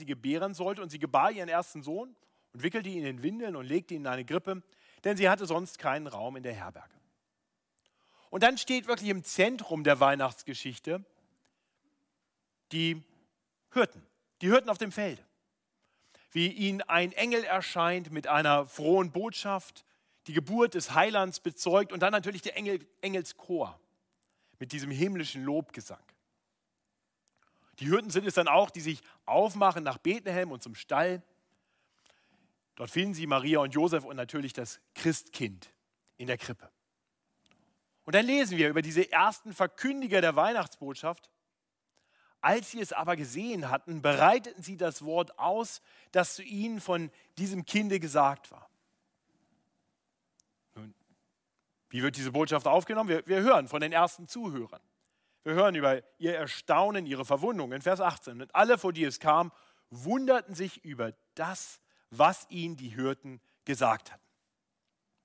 sie gebären sollte. Und sie gebar ihren ersten Sohn und wickelte ihn in Windeln und legte ihn in eine Grippe, denn sie hatte sonst keinen Raum in der Herberge. Und dann steht wirklich im Zentrum der Weihnachtsgeschichte die Hirten, die Hirten auf dem Felde. Wie ihnen ein Engel erscheint mit einer frohen Botschaft, die Geburt des Heilands bezeugt und dann natürlich der Engel, Engelschor mit diesem himmlischen Lobgesang. Die Hirten sind es dann auch, die sich aufmachen nach Bethlehem und zum Stall. Dort finden sie Maria und Josef und natürlich das Christkind in der Krippe. Und dann lesen wir über diese ersten Verkündiger der Weihnachtsbotschaft. Als sie es aber gesehen hatten, bereiteten sie das Wort aus, das zu ihnen von diesem Kinde gesagt war. Nun, wie wird diese Botschaft aufgenommen? Wir, wir hören von den ersten Zuhörern. Wir hören über ihr Erstaunen, ihre Verwundung in Vers 18. Und alle, vor die es kam, wunderten sich über das, was ihnen die Hirten gesagt hatten.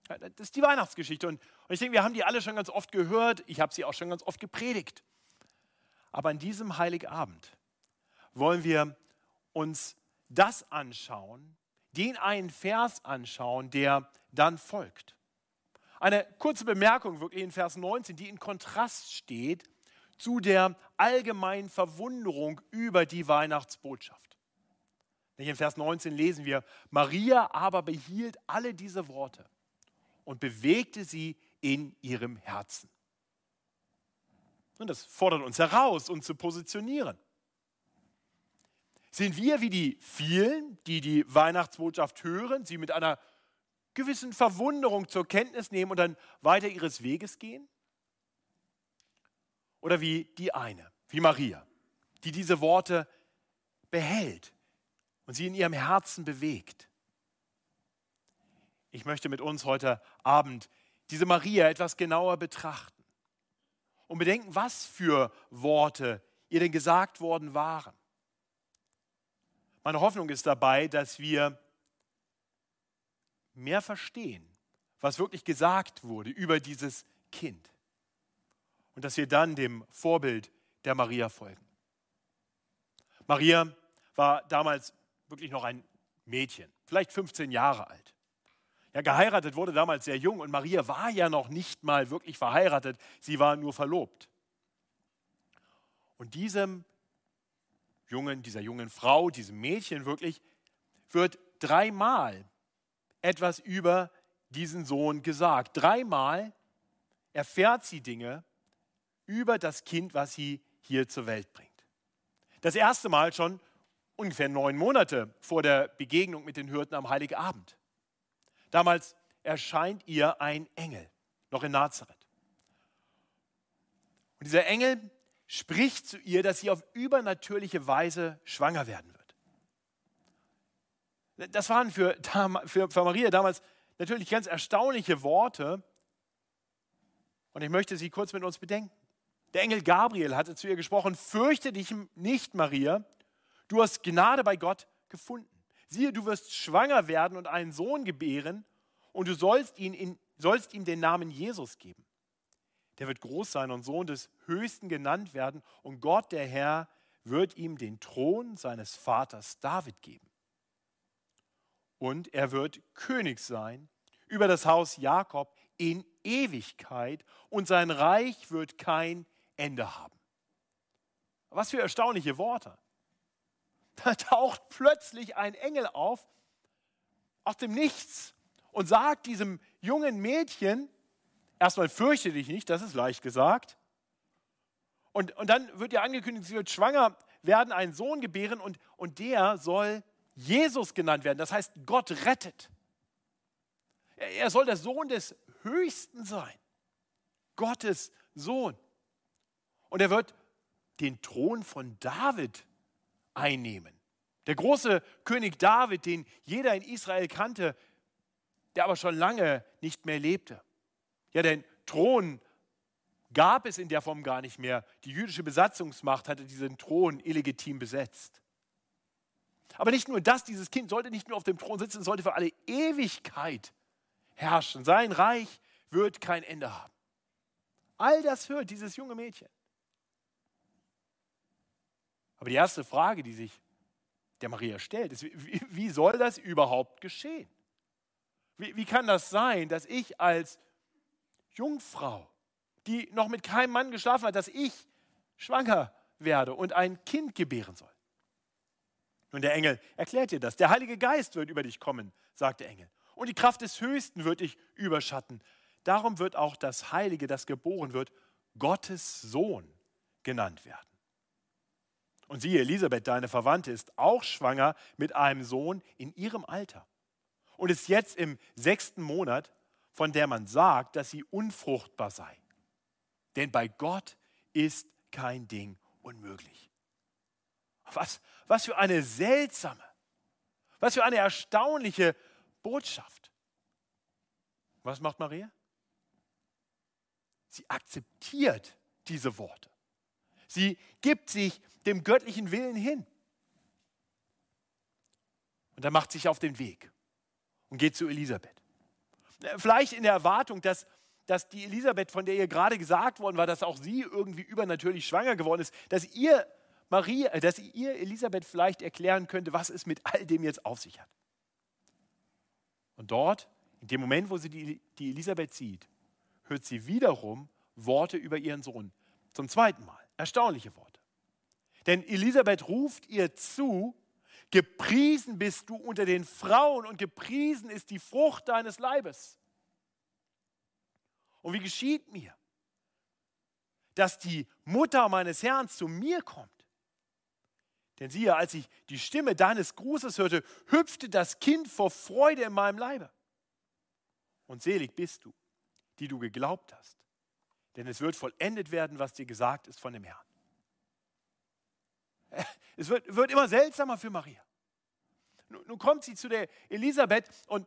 Das ist die Weihnachtsgeschichte. Und, ich denke, wir haben die alle schon ganz oft gehört. Ich habe sie auch schon ganz oft gepredigt. Aber an diesem Heiligabend wollen wir uns das anschauen, den einen Vers anschauen, der dann folgt. Eine kurze Bemerkung wirklich in Vers 19, die in Kontrast steht zu der allgemeinen Verwunderung über die Weihnachtsbotschaft. In Vers 19 lesen wir, Maria aber behielt alle diese Worte und bewegte sie in ihrem Herzen. Und das fordert uns heraus, uns zu positionieren. Sind wir wie die vielen, die die Weihnachtsbotschaft hören, sie mit einer gewissen Verwunderung zur Kenntnis nehmen und dann weiter ihres Weges gehen? Oder wie die eine, wie Maria, die diese Worte behält und sie in ihrem Herzen bewegt. Ich möchte mit uns heute Abend diese Maria etwas genauer betrachten und bedenken, was für Worte ihr denn gesagt worden waren. Meine Hoffnung ist dabei, dass wir mehr verstehen, was wirklich gesagt wurde über dieses Kind und dass wir dann dem Vorbild der Maria folgen. Maria war damals wirklich noch ein Mädchen, vielleicht 15 Jahre alt. Ja, geheiratet wurde damals sehr jung und Maria war ja noch nicht mal wirklich verheiratet, sie war nur verlobt. Und diesem jungen, dieser jungen Frau, diesem Mädchen wirklich, wird dreimal etwas über diesen Sohn gesagt. Dreimal erfährt sie Dinge, über das Kind, was sie hier zur Welt bringt. Das erste Mal schon ungefähr neun Monate vor der Begegnung mit den Hirten am Heiligabend. Damals erscheint ihr ein Engel, noch in Nazareth. Und dieser Engel spricht zu ihr, dass sie auf übernatürliche Weise schwanger werden wird. Das waren für, für, für Maria damals natürlich ganz erstaunliche Worte. Und ich möchte sie kurz mit uns bedenken. Der Engel Gabriel hatte zu ihr gesprochen, fürchte dich nicht, Maria, du hast Gnade bei Gott gefunden. Siehe, du wirst schwanger werden und einen Sohn gebären und du sollst, ihn in, sollst ihm den Namen Jesus geben. Der wird groß sein und Sohn des Höchsten genannt werden und Gott, der Herr, wird ihm den Thron seines Vaters David geben. Und er wird König sein über das Haus Jakob in Ewigkeit und sein Reich wird kein Ende haben. Was für erstaunliche Worte. Da taucht plötzlich ein Engel auf aus dem Nichts und sagt diesem jungen Mädchen, erstmal fürchte dich nicht, das ist leicht gesagt. Und, und dann wird ihr angekündigt, sie wird schwanger werden, einen Sohn gebären und, und der soll Jesus genannt werden. Das heißt, Gott rettet. Er, er soll der Sohn des Höchsten sein. Gottes Sohn. Und er wird den Thron von David einnehmen. Der große König David, den jeder in Israel kannte, der aber schon lange nicht mehr lebte. Ja, den Thron gab es in der Form gar nicht mehr. Die jüdische Besatzungsmacht hatte diesen Thron illegitim besetzt. Aber nicht nur das, dieses Kind sollte nicht nur auf dem Thron sitzen, sollte für alle Ewigkeit herrschen. Sein Reich wird kein Ende haben. All das hört dieses junge Mädchen. Aber die erste Frage, die sich der Maria stellt, ist, wie, soll das überhaupt geschehen? Wie, wie kann das sein, dass ich als Jungfrau, die noch mit keinem Mann geschlafen hat, dass ich schwanger werde und ein Kind gebären soll? Nun, der Engel erklärt dir das. Der Heilige Geist wird über dich kommen, sagt der Engel. Und die Kraft des Höchsten wird dich überschatten. Darum wird auch das Heilige, das geboren wird, Gottes Sohn genannt werden. Und siehe, Elisabeth, deine Verwandte, ist auch schwanger mit einem Sohn in ihrem Alter und ist jetzt im sechsten Monat, von der man sagt, dass sie unfruchtbar sei. Denn bei Gott ist kein Ding unmöglich. Was, was für eine seltsame, was für eine erstaunliche Botschaft. Was macht Maria? Sie akzeptiert diese Worte. Sie gibt sich dem göttlichen Willen hin. Und dann macht sich auf den Weg und geht zu Elisabeth. Vielleicht in der Erwartung, dass, dass die Elisabeth, von der ihr gerade gesagt worden war, dass auch sie irgendwie übernatürlich schwanger geworden ist, dass ihr Maria, äh, dass ihr Elisabeth vielleicht erklären könnte, was es mit all dem jetzt auf sich hat. Und dort, in dem Moment, wo sie die, die Elisabeth sieht, hört sie wiederum Worte über ihren Sohn. Zum zweiten Mal. Erstaunliche Worte. Denn Elisabeth ruft ihr zu, Gepriesen bist du unter den Frauen und gepriesen ist die Frucht deines Leibes. Und wie geschieht mir, dass die Mutter meines Herrn zu mir kommt? Denn siehe, als ich die Stimme deines Grußes hörte, hüpfte das Kind vor Freude in meinem Leibe. Und selig bist du, die du geglaubt hast, denn es wird vollendet werden, was dir gesagt ist von dem Herrn. Es wird, wird immer seltsamer für Maria. Nun, nun kommt sie zu der Elisabeth und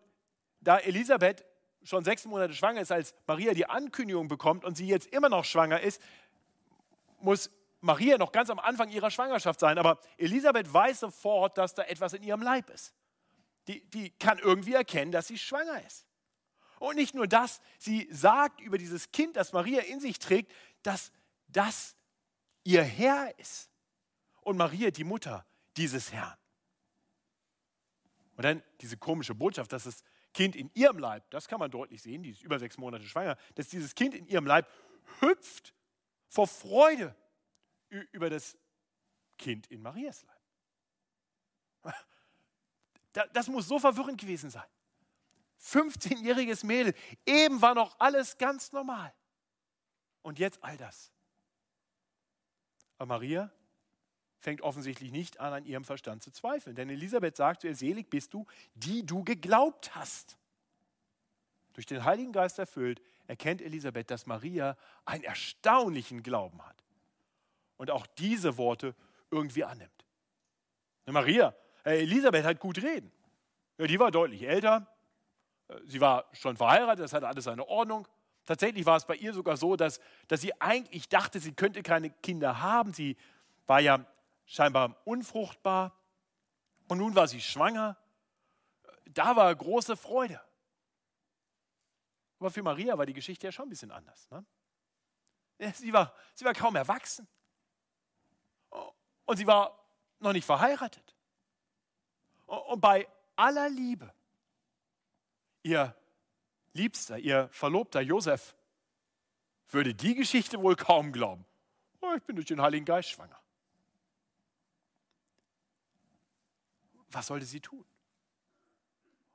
da Elisabeth schon sechs Monate schwanger ist, als Maria die Ankündigung bekommt und sie jetzt immer noch schwanger ist, muss Maria noch ganz am Anfang ihrer Schwangerschaft sein. Aber Elisabeth weiß sofort, dass da etwas in ihrem Leib ist. Die, die kann irgendwie erkennen, dass sie schwanger ist. Und nicht nur das, sie sagt über dieses Kind, das Maria in sich trägt, dass das ihr Herr ist und Maria die Mutter dieses Herrn. Und dann diese komische Botschaft, dass das Kind in ihrem Leib, das kann man deutlich sehen, die ist über sechs Monate schwanger, dass dieses Kind in ihrem Leib hüpft vor Freude über das Kind in Marias Leib. Das muss so verwirrend gewesen sein. 15-jähriges Mädel, eben war noch alles ganz normal. Und jetzt all das. Aber Maria fängt offensichtlich nicht an, an ihrem Verstand zu zweifeln. Denn Elisabeth sagt zu ihr, selig bist du, die du geglaubt hast. Durch den Heiligen Geist erfüllt, erkennt Elisabeth, dass Maria einen erstaunlichen Glauben hat. Und auch diese Worte irgendwie annimmt. Maria, äh, Elisabeth hat gut reden. Ja, die war deutlich älter. Äh, sie war schon verheiratet, das hatte alles seine Ordnung. Tatsächlich war es bei ihr sogar so, dass, dass sie eigentlich dachte, sie könnte keine Kinder haben. Sie war ja scheinbar unfruchtbar. Und nun war sie schwanger. Da war große Freude. Aber für Maria war die Geschichte ja schon ein bisschen anders. Ne? Sie, war, sie war kaum erwachsen. Und sie war noch nicht verheiratet. Und bei aller Liebe, ihr Liebster, ihr Verlobter Josef, würde die Geschichte wohl kaum glauben. Oh, ich bin durch den Heiligen Geist schwanger. was sollte sie tun?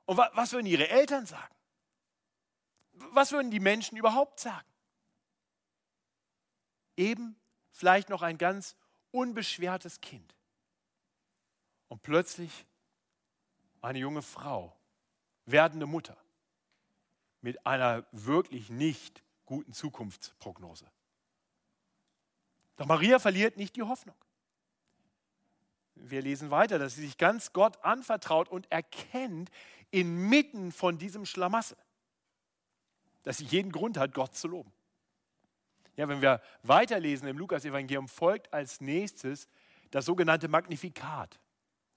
Und was würden ihre Eltern sagen? Was würden die Menschen überhaupt sagen? Eben vielleicht noch ein ganz unbeschwertes Kind. Und plötzlich eine junge Frau, werdende Mutter, mit einer wirklich nicht guten Zukunftsprognose. Doch Maria verliert nicht die Hoffnung wir lesen weiter, dass sie sich ganz Gott anvertraut und erkennt inmitten von diesem Schlamassel, dass sie jeden Grund hat, Gott zu loben. Ja, wenn wir weiterlesen im Lukas-Evangelium, folgt als nächstes das sogenannte Magnifikat,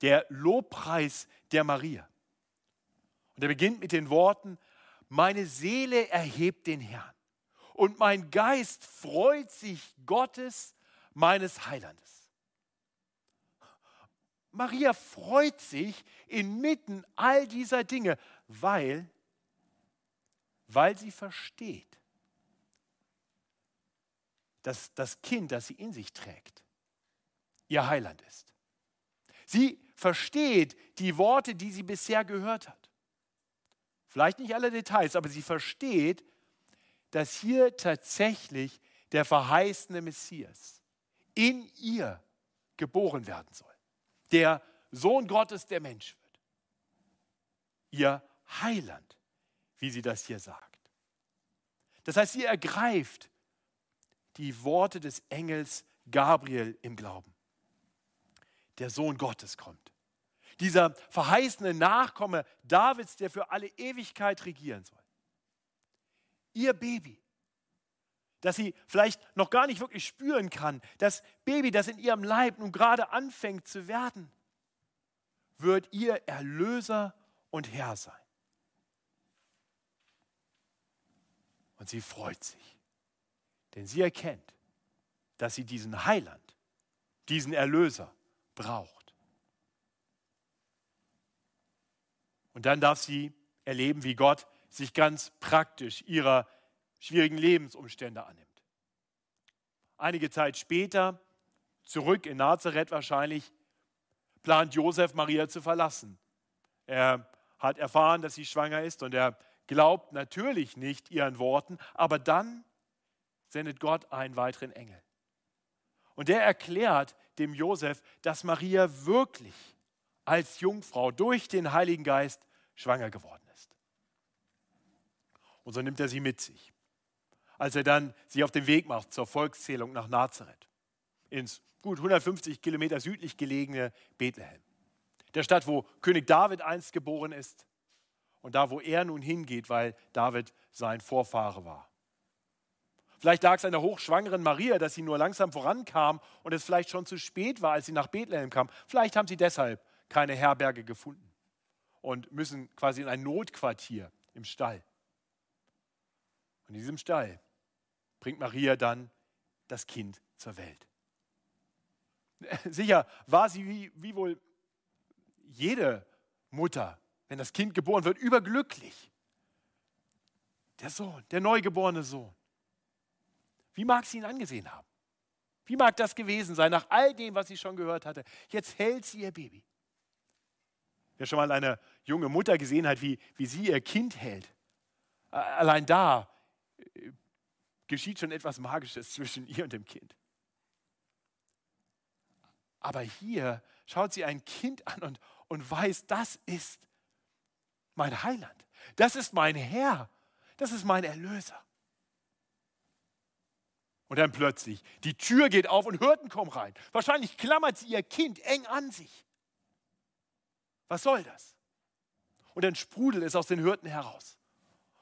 der Lobpreis der Maria. Und er beginnt mit den Worten, meine Seele erhebt den Herrn und mein Geist freut sich Gottes, meines Heilandes Maria freut sich inmitten all dieser Dinge, weil, weil sie versteht, dass das Kind, das sie in sich trägt, ihr Heiland ist. Sie versteht die Worte, die sie bisher gehört hat. Vielleicht nicht alle Details, aber sie versteht, dass hier tatsächlich der verheißene Messias in ihr geboren werden soll. Der Sohn Gottes, der Mensch wird. Ihr Heiland, wie sie das hier sagt. Das heißt, sie ergreift die Worte des Engels Gabriel im Glauben. Der Sohn Gottes kommt. Dieser verheißene Nachkomme Davids, der für alle Ewigkeit regieren soll. Ihr Baby, das sie vielleicht noch gar nicht wirklich spüren kann, das Baby, das in ihrem Leib nun gerade anfängt zu werden, wird ihr Erlöser und Herr sein. Und sie freut sich, denn sie erkennt, dass sie diesen Heiland, diesen Erlöser braucht. Und dann darf sie erleben, wie Gott sich ganz praktisch ihrer schwierigen Lebensumstände annimmt. Einige Zeit später, zurück in Nazareth wahrscheinlich, plant Josef Maria zu verlassen. Er hat erfahren, dass sie schwanger ist und er glaubt natürlich nicht ihren Worten, aber dann sendet Gott einen weiteren Engel. Und der erklärt dem Josef, dass Maria wirklich als Jungfrau durch den Heiligen Geist schwanger geworden ist. Und so nimmt er sie mit sich als er dann sich auf den Weg macht zur Volkszählung nach Nazareth, ins gut 150 Kilometer südlich gelegene Bethlehem. Der Stadt, wo König David einst geboren ist und da, wo er nun hingeht, weil David sein Vorfahre war. Vielleicht lag es an der hochschwangeren Maria, dass sie nur langsam vorankam und es vielleicht schon zu spät war, als sie nach Bethlehem kam. Vielleicht haben sie deshalb keine Herberge gefunden und müssen quasi in ein Notquartier im Stall. Und in diesem Stall bringt Maria dann das Kind zur Welt. Sicher war sie wie, wie wohl jede Mutter, wenn das Kind geboren wird, überglücklich. Der Sohn, der neugeborene Sohn. Wie mag sie ihn angesehen haben? Wie mag das gewesen sein, nach all dem, was sie schon gehört hatte? Jetzt hält sie ihr Baby. Wer schon mal eine junge Mutter gesehen hat, wie, wie sie ihr Kind hält, allein da geschieht schon etwas Magisches zwischen ihr und dem Kind. Aber hier schaut sie ein Kind an und, und weiß, das ist mein Heiland. Das ist mein Herr. Das ist mein Erlöser. Und dann plötzlich, die Tür geht auf und Hürden kommen rein. Wahrscheinlich klammert sie ihr Kind eng an sich. Was soll das? Und dann sprudelt es aus den Hürden heraus.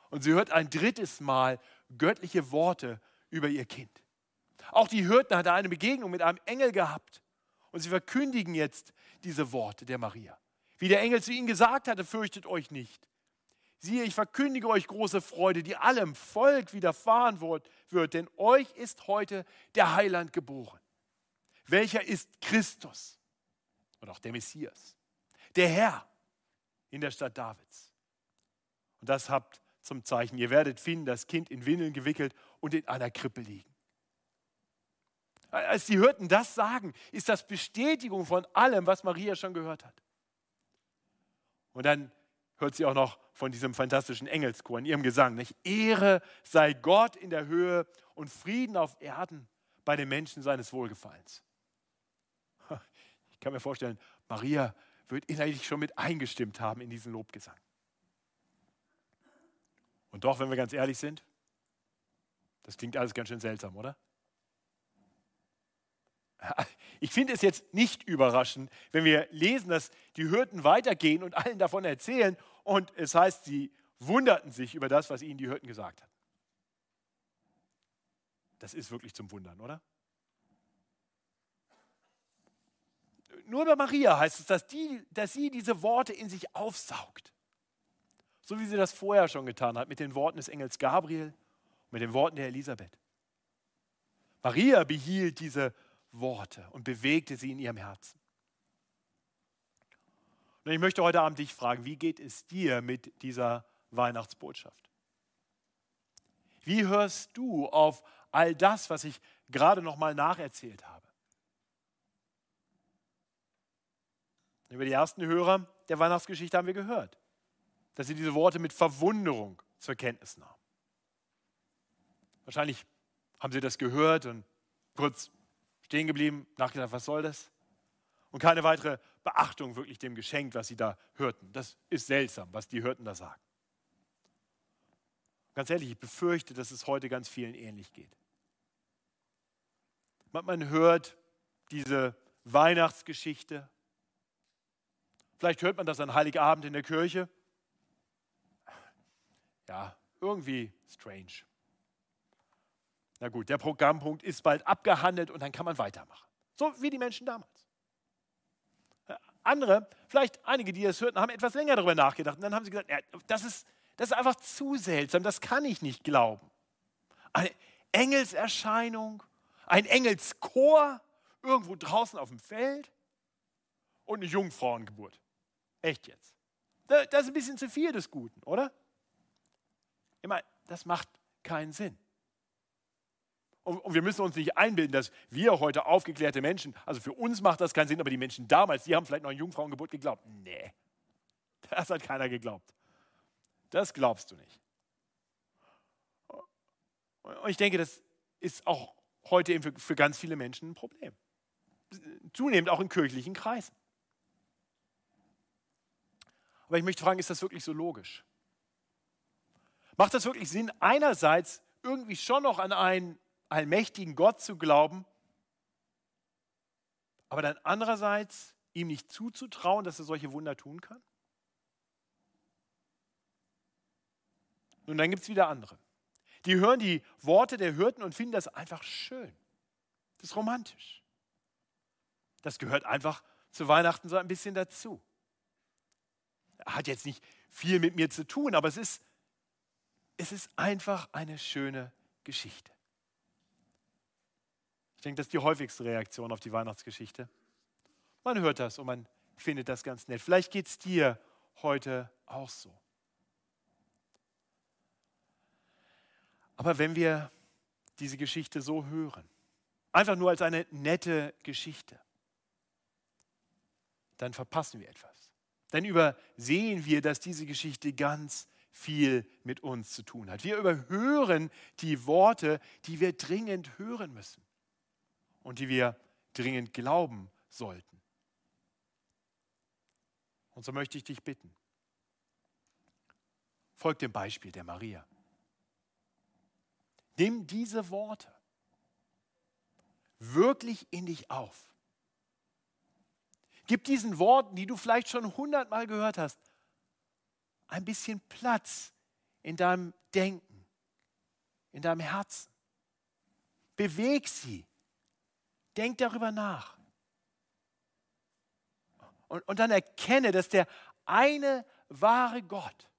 Und sie hört ein drittes Mal göttliche Worte über ihr Kind. Auch die Hirten hatten eine Begegnung mit einem Engel gehabt. Und sie verkündigen jetzt diese Worte der Maria. Wie der Engel zu ihnen gesagt hatte, fürchtet euch nicht. Siehe, ich verkündige euch große Freude, die allem Volk widerfahren wird, denn euch ist heute der Heiland geboren. Welcher ist Christus und auch der Messias, der Herr in der Stadt Davids. Und das habt zum Zeichen. Ihr werdet finden, das Kind in Windeln gewickelt und in einer Krippe liegen. Als die Hirten das sagen, ist das Bestätigung von allem, was Maria schon gehört hat. Und dann hört sie auch noch von diesem fantastischen Engelschor in ihrem Gesang. Nicht? Ehre sei Gott in der Höhe und Frieden auf Erden bei den Menschen seines Wohlgefallens. Ich kann mir vorstellen, Maria wird innerlich schon mit eingestimmt haben in diesen Lobgesang. Und doch, wenn wir ganz ehrlich sind, das klingt alles ganz schön seltsam, oder? Ich finde es jetzt nicht überraschend, wenn wir lesen, dass die Hürden weitergehen und allen davon erzählen und es heißt, sie wunderten sich über das, was ihnen die Hürden gesagt haben. Das ist wirklich zum Wundern, oder? Nur bei Maria heißt es, dass, die, dass sie diese Worte in sich aufsaugt. So wie sie das vorher schon getan hat mit den Worten des Engels Gabriel, mit den Worten der Elisabeth. Maria behielt diese Worte und bewegte sie in ihrem Herzen. Und ich möchte heute Abend dich fragen, wie geht es dir mit dieser Weihnachtsbotschaft? Wie hörst du auf all das, was ich gerade noch mal nacherzählt habe? Über die ersten Hörer der Weihnachtsgeschichte haben wir gehört, dass sie diese Worte mit Verwunderung zur Kenntnis nahmen. Wahrscheinlich haben sie das gehört und kurz stehen geblieben, nachgedacht, was soll das? Und keine weitere Beachtung wirklich dem geschenkt, was sie da hörten. Das ist seltsam, was die Hörten da sagen. Ganz ehrlich, ich befürchte, dass es heute ganz vielen ähnlich geht. Man hört diese Weihnachtsgeschichte. Vielleicht hört man das an Heiligabend in der Kirche. Ja, irgendwie strange. Na gut, der Programmpunkt ist bald abgehandelt und dann kann man weitermachen. So wie die Menschen damals. Andere, vielleicht einige, die es hörten, haben etwas länger darüber nachgedacht und dann haben sie gesagt, ja, das, ist, das ist einfach zu seltsam, das kann ich nicht glauben. Eine Engelserscheinung, ein Engelschor irgendwo draußen auf dem Feld und eine Jungfrauengeburt. Echt jetzt. Das ist ein bisschen zu viel des Guten, oder? Ich meine, das macht keinen Sinn. Und wir müssen uns nicht einbilden, dass wir heute aufgeklärte Menschen, also für uns macht das keinen Sinn, aber die Menschen damals, die haben vielleicht noch ein Jungfrauengeburt geglaubt. Nee, das hat keiner geglaubt. Das glaubst du nicht. Und ich denke, das ist auch heute eben für, ganz viele Menschen ein Problem. Zunehmend auch in kirchlichen Kreisen. Aber ich möchte fragen, ist das wirklich so logisch? Macht das wirklich Sinn, einerseits irgendwie schon noch an einen allmächtigen Gott zu glauben, aber dann andererseits ihm nicht zuzutrauen, dass er solche Wunder tun kann? Nun, dann gibt es wieder andere. Die hören die Worte der Hirten und finden das einfach schön. Das ist romantisch. Das gehört einfach zu Weihnachten so ein bisschen dazu. Hat jetzt nicht viel mit mir zu tun, aber es ist, es ist einfach eine schöne Geschichte denke, das ist die häufigste Reaktion auf die Weihnachtsgeschichte. Man hört das und man findet das ganz nett. Vielleicht geht es dir heute auch so. Aber wenn wir diese Geschichte so hören, einfach nur als eine nette Geschichte, dann verpassen wir etwas. Dann übersehen wir, dass diese Geschichte ganz viel mit uns zu tun hat. Wir überhören die Worte, die wir dringend hören müssen und die wir dringend glauben sollten. Und so möchte ich dich bitten, folg dem Beispiel der Maria. Nimm diese Worte wirklich in dich auf. Gib diesen Worten, die du vielleicht schon hundertmal gehört hast, ein bisschen Platz in deinem Denken, in deinem Herzen. Beweg sie Denk darüber nach. Und, und dann erkenne, dass der eine wahre Gott,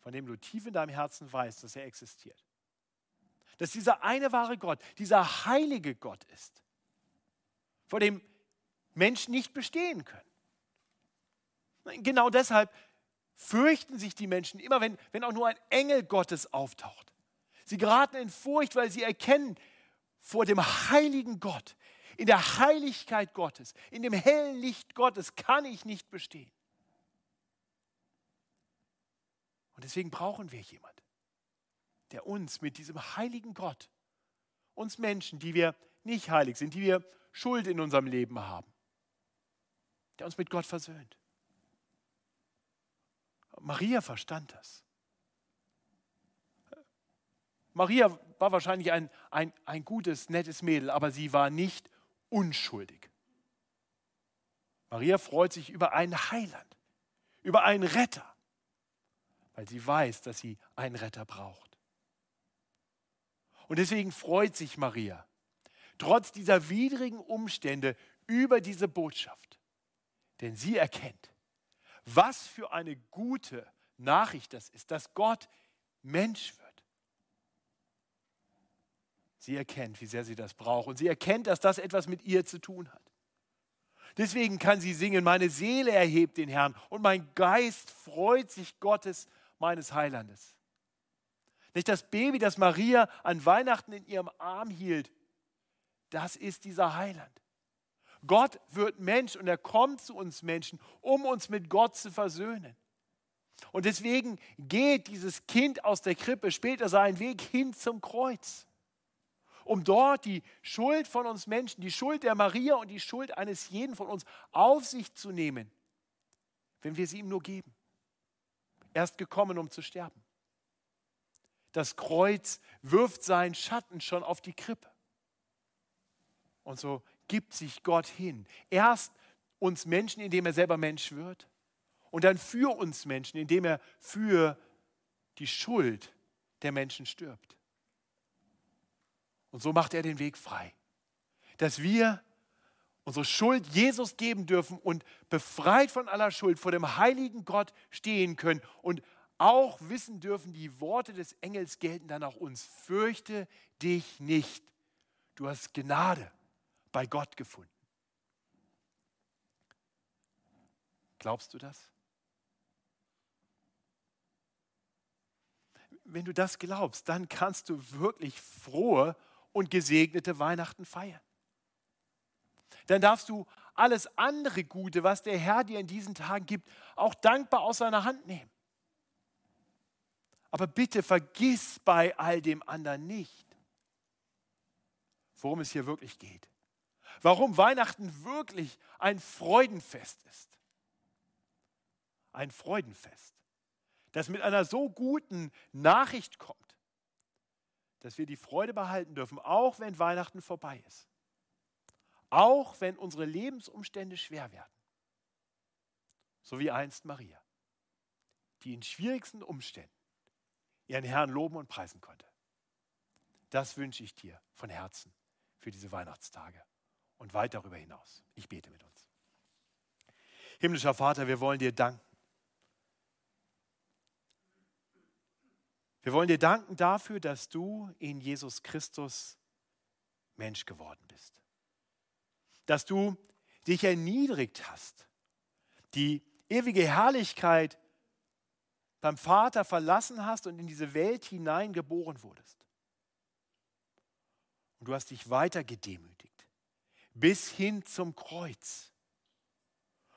von dem du tief in deinem Herzen weißt, dass er existiert, dass dieser eine wahre Gott, dieser heilige Gott ist, vor dem Menschen nicht bestehen können. Genau deshalb fürchten sich die Menschen immer, wenn, wenn auch nur ein Engel Gottes auftaucht. Sie geraten in Furcht, weil sie erkennen, vor dem heiligen Gott, in der Heiligkeit Gottes, in dem hellen Licht Gottes kann ich nicht bestehen. Und deswegen brauchen wir jemand, der uns mit diesem heiligen Gott, uns Menschen, die wir nicht heilig sind, die wir Schuld in unserem Leben haben, der uns mit Gott versöhnt. Maria verstand das. Maria war wahrscheinlich ein, ein, ein gutes, nettes Mädel, aber sie war nicht unschuldig. Maria freut sich über einen Heiland, über einen Retter, weil sie weiß, dass sie einen Retter braucht. Und deswegen freut sich Maria, trotz dieser widrigen Umstände, über diese Botschaft. Denn sie erkennt, was für eine gute Nachricht das ist, dass Gott Mensch wird. Sie erkennt, wie sehr sie das braucht. Und sie erkennt, dass das etwas mit ihr zu tun hat. Deswegen kann sie singen, meine Seele erhebt den Herrn und mein Geist freut sich Gottes, meines Heilandes. Nicht das Baby, das Maria an Weihnachten in ihrem Arm hielt, das ist dieser Heiland. Gott wird Mensch und er kommt zu uns Menschen, um uns mit Gott zu versöhnen. Und deswegen geht dieses Kind aus der Krippe später seinen Weg hin zum Kreuz, um dort die Schuld von uns Menschen, die Schuld der Maria und die Schuld eines jeden von uns auf sich zu nehmen, wenn wir sie ihm nur geben. Er ist gekommen, um zu sterben. Das Kreuz wirft seinen Schatten schon auf die Krippe. Und so gibt sich Gott hin. Erst uns Menschen, indem er selber Mensch wird und dann für uns Menschen, indem er für die Schuld der Menschen stirbt. Und so macht er den Weg frei, dass wir unsere Schuld Jesus geben dürfen und befreit von aller Schuld vor dem heiligen Gott stehen können und auch wissen dürfen, die Worte des Engels gelten dann auch uns. Fürchte dich nicht, du hast Gnade bei Gott gefunden. Glaubst du das? wenn du das glaubst, dann kannst du wirklich frohe und gesegnete Weihnachten feiern. Dann darfst du alles andere Gute, was der Herr dir in diesen Tagen gibt, auch dankbar aus seiner Hand nehmen. Aber bitte vergiss bei all dem anderen nicht, worum es hier wirklich geht. Warum Weihnachten wirklich ein Freudenfest ist. Ein Freudenfest das mit einer so guten Nachricht kommt, dass wir die Freude behalten dürfen, auch wenn Weihnachten vorbei ist. Auch wenn unsere Lebensumstände schwer werden. So wie einst Maria, die in schwierigsten Umständen ihren Herrn loben und preisen konnte. Das wünsche ich dir von Herzen für diese Weihnachtstage und weit darüber hinaus. Ich bete mit uns. Himmlischer Vater, wir wollen dir danken Wir wollen dir danken dafür, dass du in Jesus Christus Mensch geworden bist. Dass du dich erniedrigt hast, die ewige Herrlichkeit beim Vater verlassen hast und in diese Welt hinein geboren wurdest. Und du hast dich weiter gedemütigt, bis hin zum Kreuz,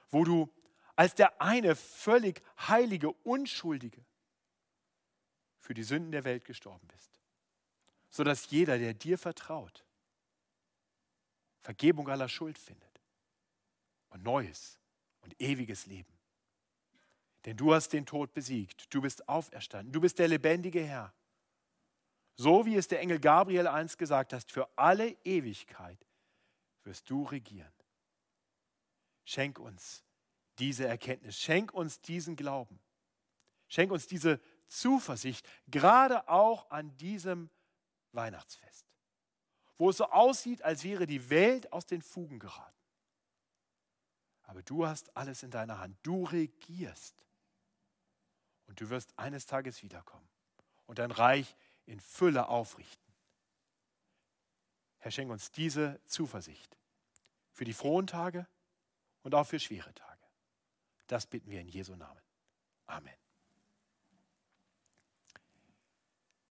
wo du als der eine völlig heilige, unschuldige für die Sünden der Welt gestorben bist, sodass jeder, der dir vertraut, Vergebung aller Schuld findet und neues und ewiges Leben. Denn du hast den Tod besiegt, du bist auferstanden, du bist der lebendige Herr. So wie es der Engel Gabriel einst gesagt hat, für alle Ewigkeit wirst du regieren. Schenk uns diese Erkenntnis, schenk uns diesen Glauben, schenk uns diese Zuversicht, gerade auch an diesem Weihnachtsfest, wo es so aussieht, als wäre die Welt aus den Fugen geraten. Aber du hast alles in deiner Hand. Du regierst. Und du wirst eines Tages wiederkommen und dein Reich in Fülle aufrichten. Herr, schenk uns diese Zuversicht für die frohen Tage und auch für schwere Tage. Das bitten wir in Jesu Namen. Amen.